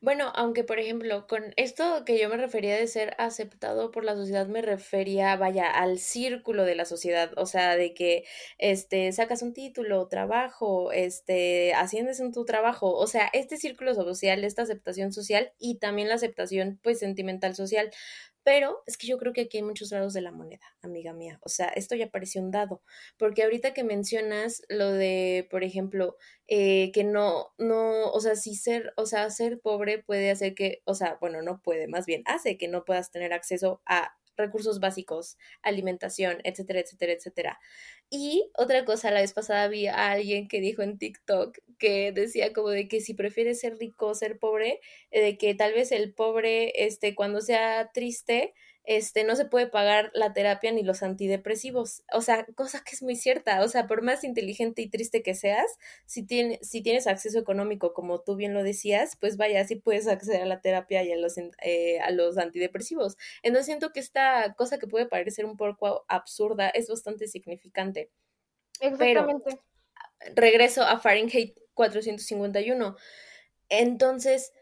Bueno, aunque por ejemplo, con esto que yo me refería de ser aceptado por la sociedad, me refería, vaya, al círculo de la sociedad, o sea, de que este sacas un título, trabajo, este asciendes en tu trabajo, o sea, este círculo social, esta aceptación social y también la aceptación pues sentimental social. Pero es que yo creo que aquí hay muchos lados de la moneda, amiga mía. O sea, esto ya pareció un dado. Porque ahorita que mencionas lo de, por ejemplo, eh, que no, no, o sea, si ser, o sea, ser pobre puede hacer que, o sea, bueno, no puede, más bien hace que no puedas tener acceso a recursos básicos, alimentación, etcétera, etcétera, etcétera. Y otra cosa, la vez pasada vi a alguien que dijo en TikTok que decía como de que si prefieres ser rico o ser pobre, eh, de que tal vez el pobre, este, cuando sea triste, este, no se puede pagar la terapia ni los antidepresivos. O sea, cosa que es muy cierta. O sea, por más inteligente y triste que seas, si, si tienes acceso económico, como tú bien lo decías, pues vaya, sí puedes acceder a la terapia y a los, eh, a los antidepresivos. Entonces siento que esta cosa que puede parecer un poco absurda es bastante significante. Exactamente. regreso a Fahrenheit 451. Entonces,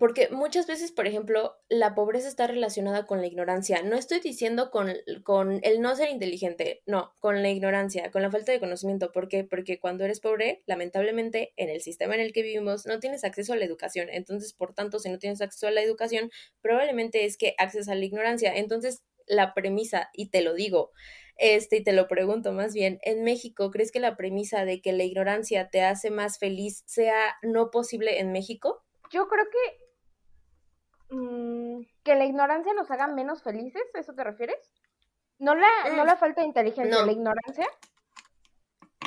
porque muchas veces, por ejemplo, la pobreza está relacionada con la ignorancia. No estoy diciendo con, con, el no ser inteligente, no, con la ignorancia, con la falta de conocimiento. ¿Por qué? Porque cuando eres pobre, lamentablemente, en el sistema en el que vivimos, no tienes acceso a la educación. Entonces, por tanto, si no tienes acceso a la educación, probablemente es que accedes a la ignorancia. Entonces, la premisa, y te lo digo, este, y te lo pregunto más bien, en México, ¿crees que la premisa de que la ignorancia te hace más feliz sea no posible en México? Yo creo que mm, que la ignorancia nos haga menos felices, ¿a eso te refieres? ¿No la, no la falta de inteligencia, la ignorancia?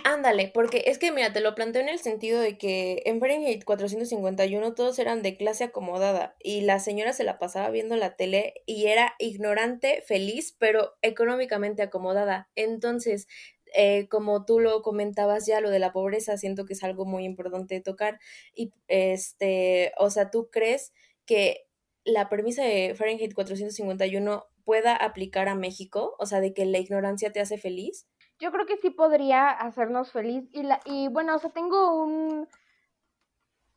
Ándale, porque es que mira, te lo planteo en el sentido de que en Fahrenheit 451 todos eran de clase acomodada y la señora se la pasaba viendo la tele y era ignorante, feliz, pero económicamente acomodada. Entonces, eh, como tú lo comentabas ya, lo de la pobreza, siento que es algo muy importante de tocar. Y este, o sea, ¿tú crees que la premisa de Fahrenheit 451 pueda aplicar a México? O sea, de que la ignorancia te hace feliz. Yo creo que sí podría hacernos feliz. Y, la, y bueno, o sea, tengo un,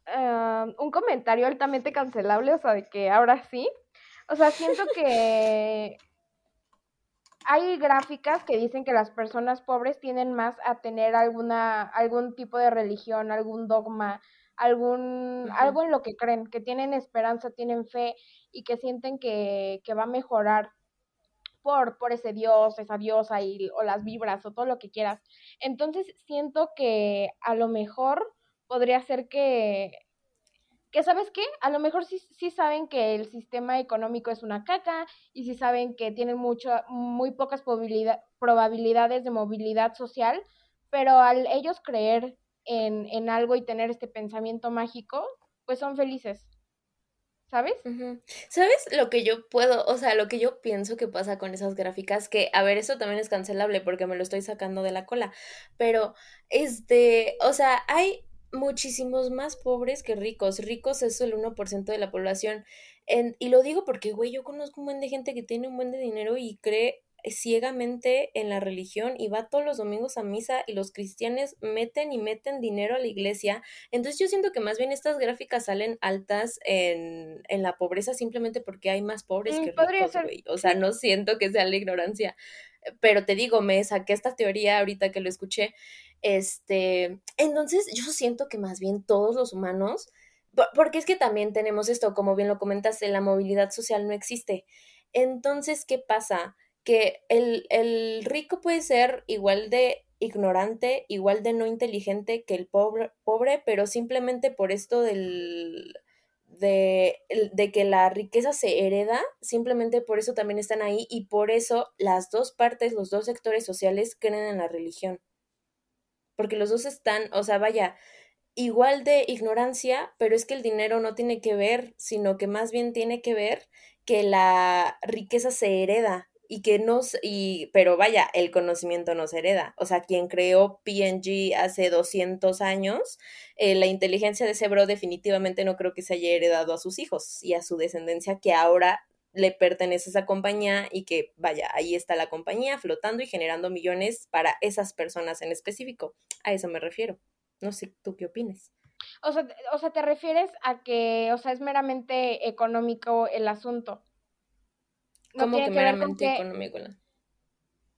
eh, un comentario altamente cancelable, o sea, de que ahora sí. O sea, siento que hay gráficas que dicen que las personas pobres tienen más a tener alguna, algún tipo de religión, algún dogma, algún, algo en lo que creen, que tienen esperanza, tienen fe y que sienten que, que va a mejorar por, por ese Dios, esa diosa y, o las vibras o todo lo que quieras. Entonces siento que a lo mejor podría ser que que sabes qué, a lo mejor sí, sí saben que el sistema económico es una caca y sí saben que tienen mucho, muy pocas probabilidades de movilidad social, pero al ellos creer en, en, algo y tener este pensamiento mágico, pues son felices. ¿Sabes? ¿Sabes lo que yo puedo, o sea, lo que yo pienso que pasa con esas gráficas? Que, a ver, eso también es cancelable porque me lo estoy sacando de la cola, pero, este, o sea, hay muchísimos más pobres que ricos. Ricos es el 1% de la población. y lo digo porque, güey, yo conozco un buen de gente que tiene un buen de dinero y cree ciegamente en la religión y va todos los domingos a misa y los cristianos meten y meten dinero a la iglesia. Entonces yo siento que más bien estas gráficas salen altas en, en la pobreza simplemente porque hay más pobres mm, que ricos, güey. O sea, no siento que sea la ignorancia. Pero te digo, me saqué esta teoría ahorita que lo escuché este, entonces yo siento que más bien todos los humanos, porque es que también tenemos esto, como bien lo comentaste, la movilidad social no existe. Entonces, ¿qué pasa? Que el, el rico puede ser igual de ignorante, igual de no inteligente que el pobre, pobre pero simplemente por esto del, de, de, que la riqueza se hereda, simplemente por eso también están ahí y por eso las dos partes, los dos sectores sociales creen en la religión. Porque los dos están, o sea, vaya, igual de ignorancia, pero es que el dinero no tiene que ver, sino que más bien tiene que ver que la riqueza se hereda y que no, y, pero vaya, el conocimiento no se hereda. O sea, quien creó PNG hace 200 años, eh, la inteligencia de ese bro definitivamente no creo que se haya heredado a sus hijos y a su descendencia que ahora le pertenece a esa compañía y que, vaya, ahí está la compañía flotando y generando millones para esas personas en específico. A eso me refiero. No sé, ¿tú qué opinas? O sea, o sea, te refieres a que, o sea, es meramente económico el asunto. No ¿Cómo que, meramente económico?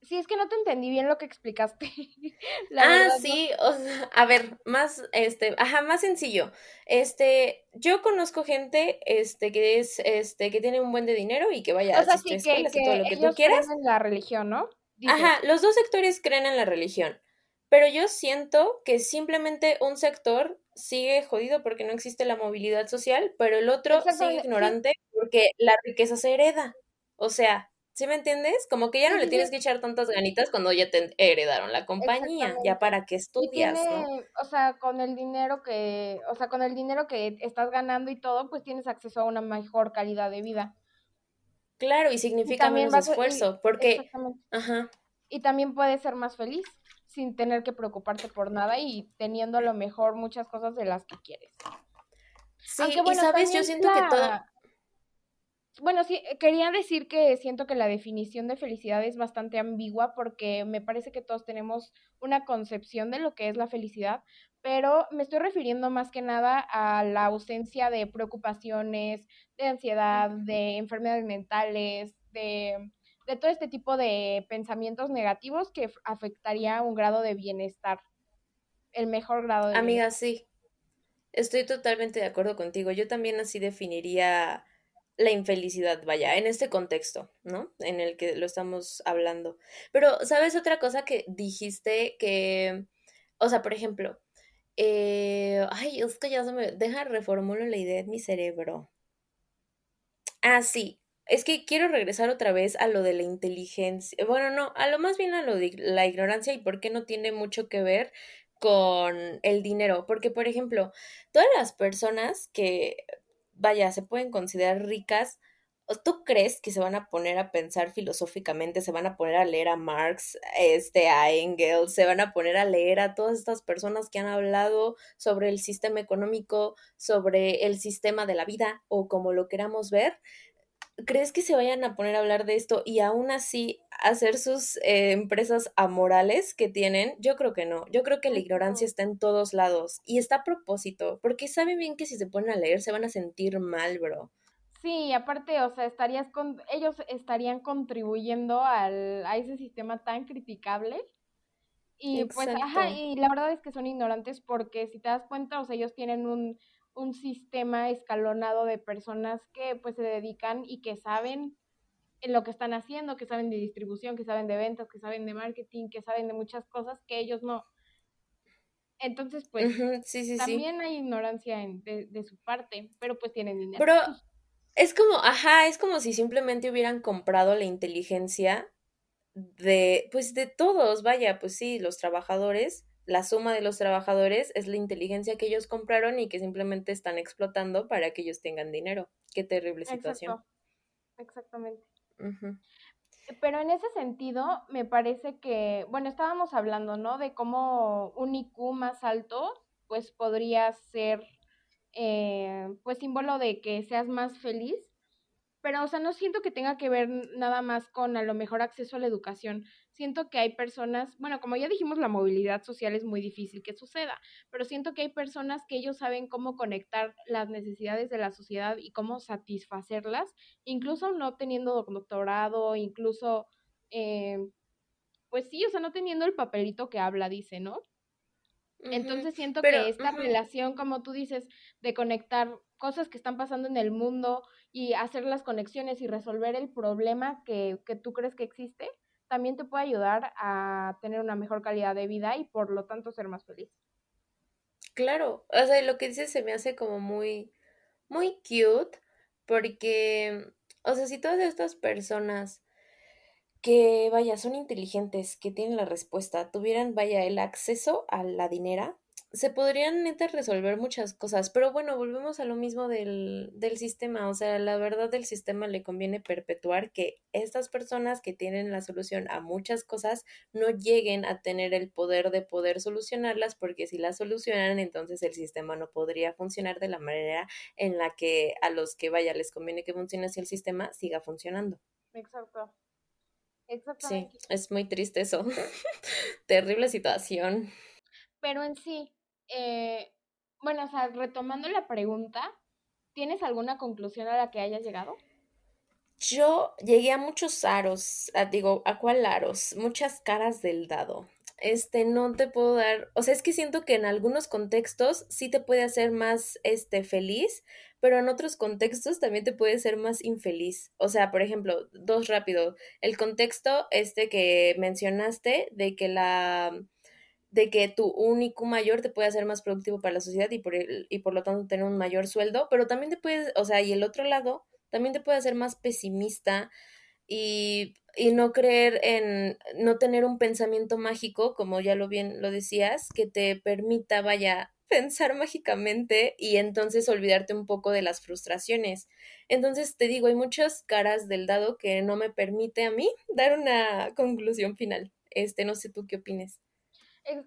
Sí, es que no te entendí bien lo que explicaste. *laughs* ah, sí, o sea, a ver, más, este, ajá, más sencillo. Este, yo conozco gente, este, que es, este, que tiene un buen de dinero y que vaya a asistir sí, que, todo lo que tú quieras. en la religión, ¿no? Ajá, los dos sectores creen en la religión, pero yo siento que simplemente un sector sigue jodido porque no existe la movilidad social, pero el otro sigue ignorante porque la riqueza se hereda. O sea, ¿Sí me entiendes? Como que ya no le tienes que echar tantas ganitas cuando ya te heredaron la compañía, ya para que estudias, ¿no? O sea, con el dinero que, o sea, con el dinero que estás ganando y todo, pues tienes acceso a una mejor calidad de vida. Claro, y significa menos esfuerzo, porque ajá. Y también puedes ser más feliz sin tener que preocuparte por nada y teniendo a lo mejor muchas cosas de las que quieres. Sí, y sabes, yo siento que todo bueno, sí, eh, quería decir que siento que la definición de felicidad es bastante ambigua porque me parece que todos tenemos una concepción de lo que es la felicidad, pero me estoy refiriendo más que nada a la ausencia de preocupaciones, de ansiedad, de enfermedades mentales, de, de todo este tipo de pensamientos negativos que afectaría un grado de bienestar, el mejor grado de Amiga, sí, estoy totalmente de acuerdo contigo. Yo también así definiría la infelicidad, vaya, en este contexto, ¿no? En el que lo estamos hablando. Pero, ¿sabes otra cosa que dijiste que, o sea, por ejemplo, eh, ay, es que ya se me deja reformulo la idea en mi cerebro. Ah, sí, es que quiero regresar otra vez a lo de la inteligencia, bueno, no, a lo más bien a lo de la ignorancia y por qué no tiene mucho que ver con el dinero, porque por ejemplo, todas las personas que vaya, se pueden considerar ricas, ¿tú crees que se van a poner a pensar filosóficamente, se van a poner a leer a Marx, este, a Engels, se van a poner a leer a todas estas personas que han hablado sobre el sistema económico, sobre el sistema de la vida o como lo queramos ver? ¿Crees que se vayan a poner a hablar de esto y aún así hacer sus eh, empresas amorales que tienen? Yo creo que no. Yo creo que la ignorancia está en todos lados y está a propósito, porque saben bien que si se ponen a leer se van a sentir mal, bro. Sí, aparte, o sea, estarías con, ellos estarían contribuyendo al, a ese sistema tan criticable. Y pues, ajá, y la verdad es que son ignorantes porque si te das cuenta, o sea, ellos tienen un un sistema escalonado de personas que pues se dedican y que saben en lo que están haciendo, que saben de distribución, que saben de ventas, que saben de marketing, que saben de muchas cosas que ellos no. Entonces, pues, también hay ignorancia de, su parte, pero pues tienen dinero. Pero es como, ajá, es como si simplemente hubieran comprado la inteligencia de, pues, de todos, vaya, pues sí, los trabajadores, la suma de los trabajadores es la inteligencia que ellos compraron y que simplemente están explotando para que ellos tengan dinero. Qué terrible situación. Exactamente. Pero en ese sentido, me parece que, bueno, estábamos hablando, ¿no? De cómo un IQ más alto, pues podría ser, eh, pues símbolo de que seas más feliz pero, o sea, no siento que tenga que ver nada más con a lo mejor acceso a la educación. Siento que hay personas, bueno, como ya dijimos, la movilidad social es muy difícil que suceda, pero siento que hay personas que ellos saben cómo conectar las necesidades de la sociedad y cómo satisfacerlas, incluso no teniendo doctorado, incluso, eh, pues sí, o sea, no teniendo el papelito que habla, dice, ¿no? Entonces siento que esta relación, como tú dices, de conectar cosas que están pasando en el mundo y hacer las conexiones y resolver el problema que, que tú crees que existe, también te puede ayudar a tener una mejor calidad de vida y por lo tanto ser más feliz. Claro, o sea, lo que dices se me hace como muy, muy cute, porque, o sea, si todas estas personas que, vaya, son inteligentes, que tienen la respuesta, tuvieran, vaya, el acceso a la dinera, se podrían neta resolver muchas cosas, pero bueno, volvemos a lo mismo del, del sistema, o sea, la verdad del sistema le conviene perpetuar que estas personas que tienen la solución a muchas cosas no lleguen a tener el poder de poder solucionarlas, porque si las solucionan, entonces el sistema no podría funcionar de la manera en la que a los que vaya les conviene que funcione así el sistema siga funcionando. Exacto. Sí, es muy triste eso. *laughs* Terrible situación. Pero en sí, eh, bueno, o sea, retomando la pregunta, ¿tienes alguna conclusión a la que hayas llegado? Yo llegué a muchos aros, digo, ¿a cuál aros? Muchas caras del dado. Este, no te puedo dar, o sea, es que siento que en algunos contextos sí te puede hacer más, este, feliz, pero en otros contextos también te puede ser más infeliz. O sea, por ejemplo, dos rápido, el contexto este que mencionaste de que la de que tu único mayor te puede hacer más productivo para la sociedad y por, el, y por lo tanto tener un mayor sueldo, pero también te puedes, o sea, y el otro lado también te puede hacer más pesimista y, y no creer en, no tener un pensamiento mágico, como ya lo bien lo decías, que te permita, vaya, *laughs* pensar mágicamente y entonces olvidarte un poco de las frustraciones. Entonces te digo, hay muchas caras del dado que no me permite a mí *laughs* dar una conclusión final. Este, no sé tú qué opines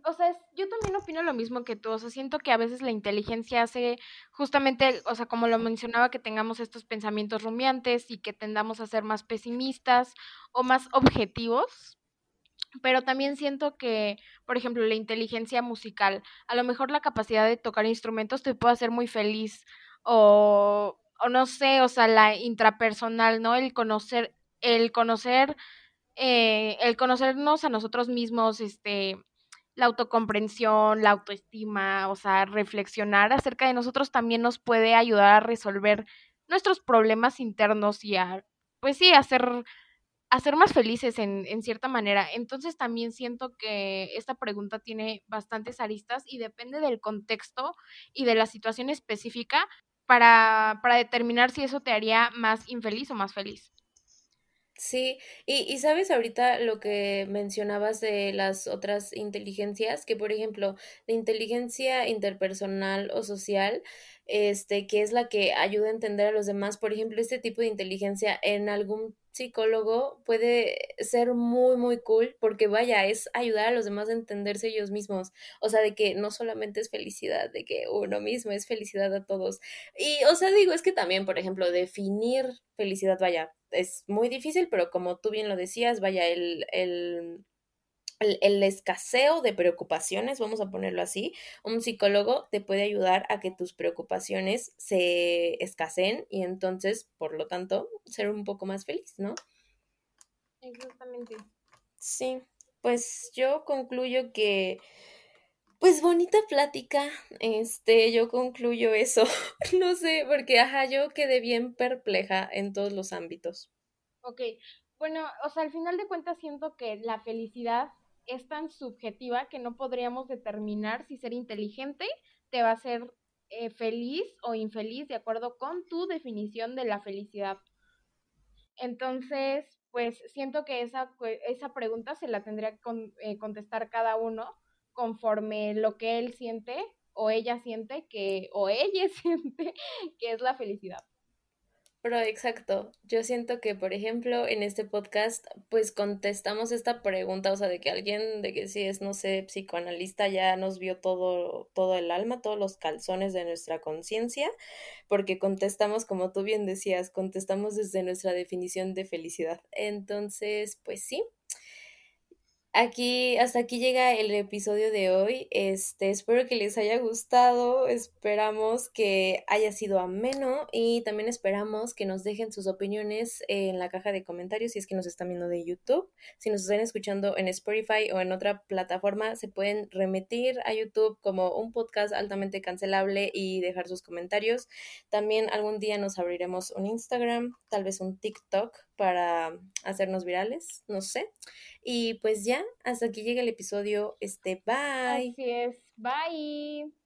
o sea, yo también opino lo mismo que tú, o sea, siento que a veces la inteligencia hace justamente, o sea, como lo mencionaba, que tengamos estos pensamientos rumiantes y que tendamos a ser más pesimistas o más objetivos, pero también siento que, por ejemplo, la inteligencia musical, a lo mejor la capacidad de tocar instrumentos te puede hacer muy feliz o, o no sé, o sea, la intrapersonal, ¿no? El conocer, el conocer, eh, el conocernos a nosotros mismos, este, la autocomprensión, la autoestima, o sea, reflexionar acerca de nosotros también nos puede ayudar a resolver nuestros problemas internos y a, pues sí, a ser, más felices en, en cierta manera. Entonces también siento que esta pregunta tiene bastantes aristas y depende del contexto y de la situación específica para, para determinar si eso te haría más infeliz o más feliz. Sí, y, y sabes ahorita lo que mencionabas de las otras inteligencias, que por ejemplo, la inteligencia interpersonal o social, este, que es la que ayuda a entender a los demás, por ejemplo, este tipo de inteligencia en algún psicólogo puede ser muy, muy cool porque vaya, es ayudar a los demás a entenderse ellos mismos. O sea, de que no solamente es felicidad, de que uno mismo es felicidad a todos. Y, o sea, digo, es que también, por ejemplo, definir felicidad, vaya, es muy difícil, pero como tú bien lo decías, vaya, el, el el, escaseo de preocupaciones, vamos a ponerlo así, un psicólogo te puede ayudar a que tus preocupaciones se escaseen y entonces, por lo tanto, ser un poco más feliz, ¿no? Exactamente. Sí, pues yo concluyo que, pues bonita plática, este, yo concluyo eso, *laughs* no sé, porque, ajá, yo quedé bien perpleja en todos los ámbitos. Ok, bueno, o sea, al final de cuentas siento que la felicidad es tan subjetiva que no podríamos determinar si ser inteligente te va a hacer eh, feliz o infeliz de acuerdo con tu definición de la felicidad. Entonces, pues siento que esa, esa pregunta se la tendría que eh, contestar cada uno conforme lo que él siente o ella siente que, o ella *laughs* siente que es la felicidad. Pero exacto, yo siento que, por ejemplo, en este podcast, pues contestamos esta pregunta, o sea, de que alguien, de que si es, no sé, psicoanalista, ya nos vio todo, todo el alma, todos los calzones de nuestra conciencia, porque contestamos, como tú bien decías, contestamos desde nuestra definición de felicidad. Entonces, pues sí, aquí, hasta aquí llega el episodio de hoy. Este, espero que les haya gustado. Esperamos que haya sido ameno y también esperamos que nos dejen sus opiniones en la caja de comentarios si es que nos están viendo de YouTube. Si nos están escuchando en Spotify o en otra plataforma, se pueden remitir a YouTube como un podcast altamente cancelable y dejar sus comentarios. También algún día nos abriremos un Instagram, tal vez un TikTok para hacernos virales, no sé. Y pues ya, hasta aquí llega el episodio. Este, bye. Así es, bye.